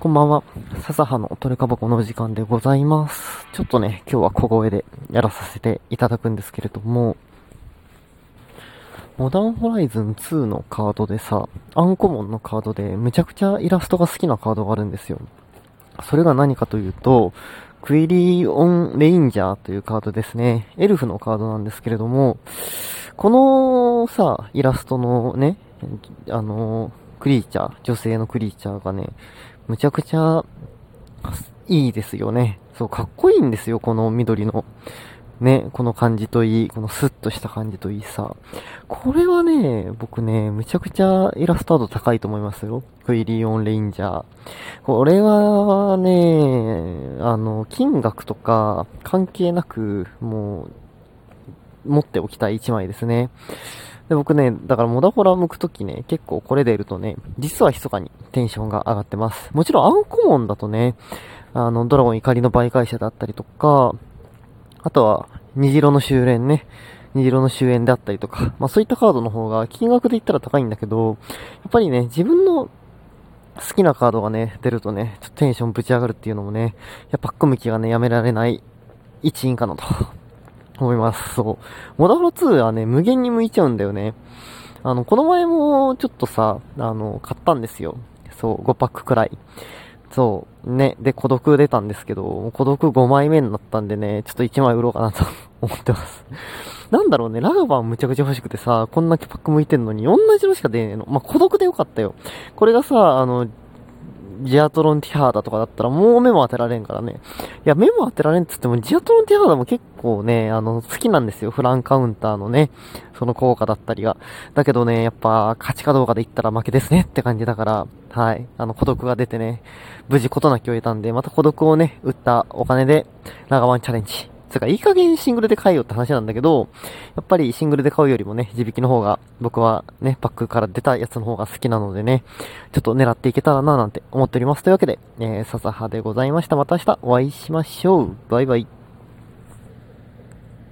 こんばんは。笹葉のトレカバコの時間でございます。ちょっとね、今日は小声でやらさせていただくんですけれども、モダンホライズン2のカードでさ、アンコモンのカードでむちゃくちゃイラストが好きなカードがあるんですよ。それが何かというと、クイリオンレインジャーというカードですね。エルフのカードなんですけれども、このさ、イラストのね、あの、クリーチャー、女性のクリーチャーがね、むちゃくちゃいいですよね。そう、かっこいいんですよ、この緑の。ね、この感じといい、このスッとした感じといいさ。これはね、僕ね、むちゃくちゃイラストアート高いと思いますよ。クイリオンレインジャー。これはね、あの、金額とか関係なく、もう、持っておきたい一枚ですね。で、僕ね、だからモダホラ向くときね、結構これ出るとね、実は密かにテンションが上がってます。もちろんアンコモンだとね、あの、ドラゴン怒りの媒介者だったりとか、あとは、虹色の修練ね。虹色の終焉であったりとか、まあそういったカードの方が金額で言ったら高いんだけど、やっぱりね、自分の好きなカードがね、出るとね、ちょっとテンションぶち上がるっていうのもね、やっぱ組む気がね、やめられない一因かなと思います。そう。モダフロ2はね、無限に向いちゃうんだよね。あの、この前もちょっとさ、あの、買ったんですよ。そう、5パックくらい。そう、ね。で、孤独出たんですけど、孤独5枚目になったんでね、ちょっと1枚売ろうかなと思ってます。なんだろうね、ラガバンむちゃくちゃ欲しくてさ、こんなパック向いてんのに、同じのしか出ねえの。まあ、孤独でよかったよ。これがさ、あの、ジアトロンティハーダとかだったらもう目も当てられんからね。いや、目も当てられんっつっても、ジアトロンティハーダも結構ね、あの、好きなんですよ。フランカウンターのね、その効果だったりが。だけどね、やっぱ、勝ちかどうかで言ったら負けですねって感じだから、はい。あの、孤独が出てね、無事事なきを得たんで、また孤独をね、売ったお金で、ラガワンチャレンジ。つうか、いい加減シングルで買えよって話なんだけど、やっぱりシングルで買うよりもね、地引きの方が、僕はね、パックから出たやつの方が好きなのでね、ちょっと狙っていけたらななんて思っております。というわけで、えー、笹葉でございました。また明日お会いしましょう。バイバイ。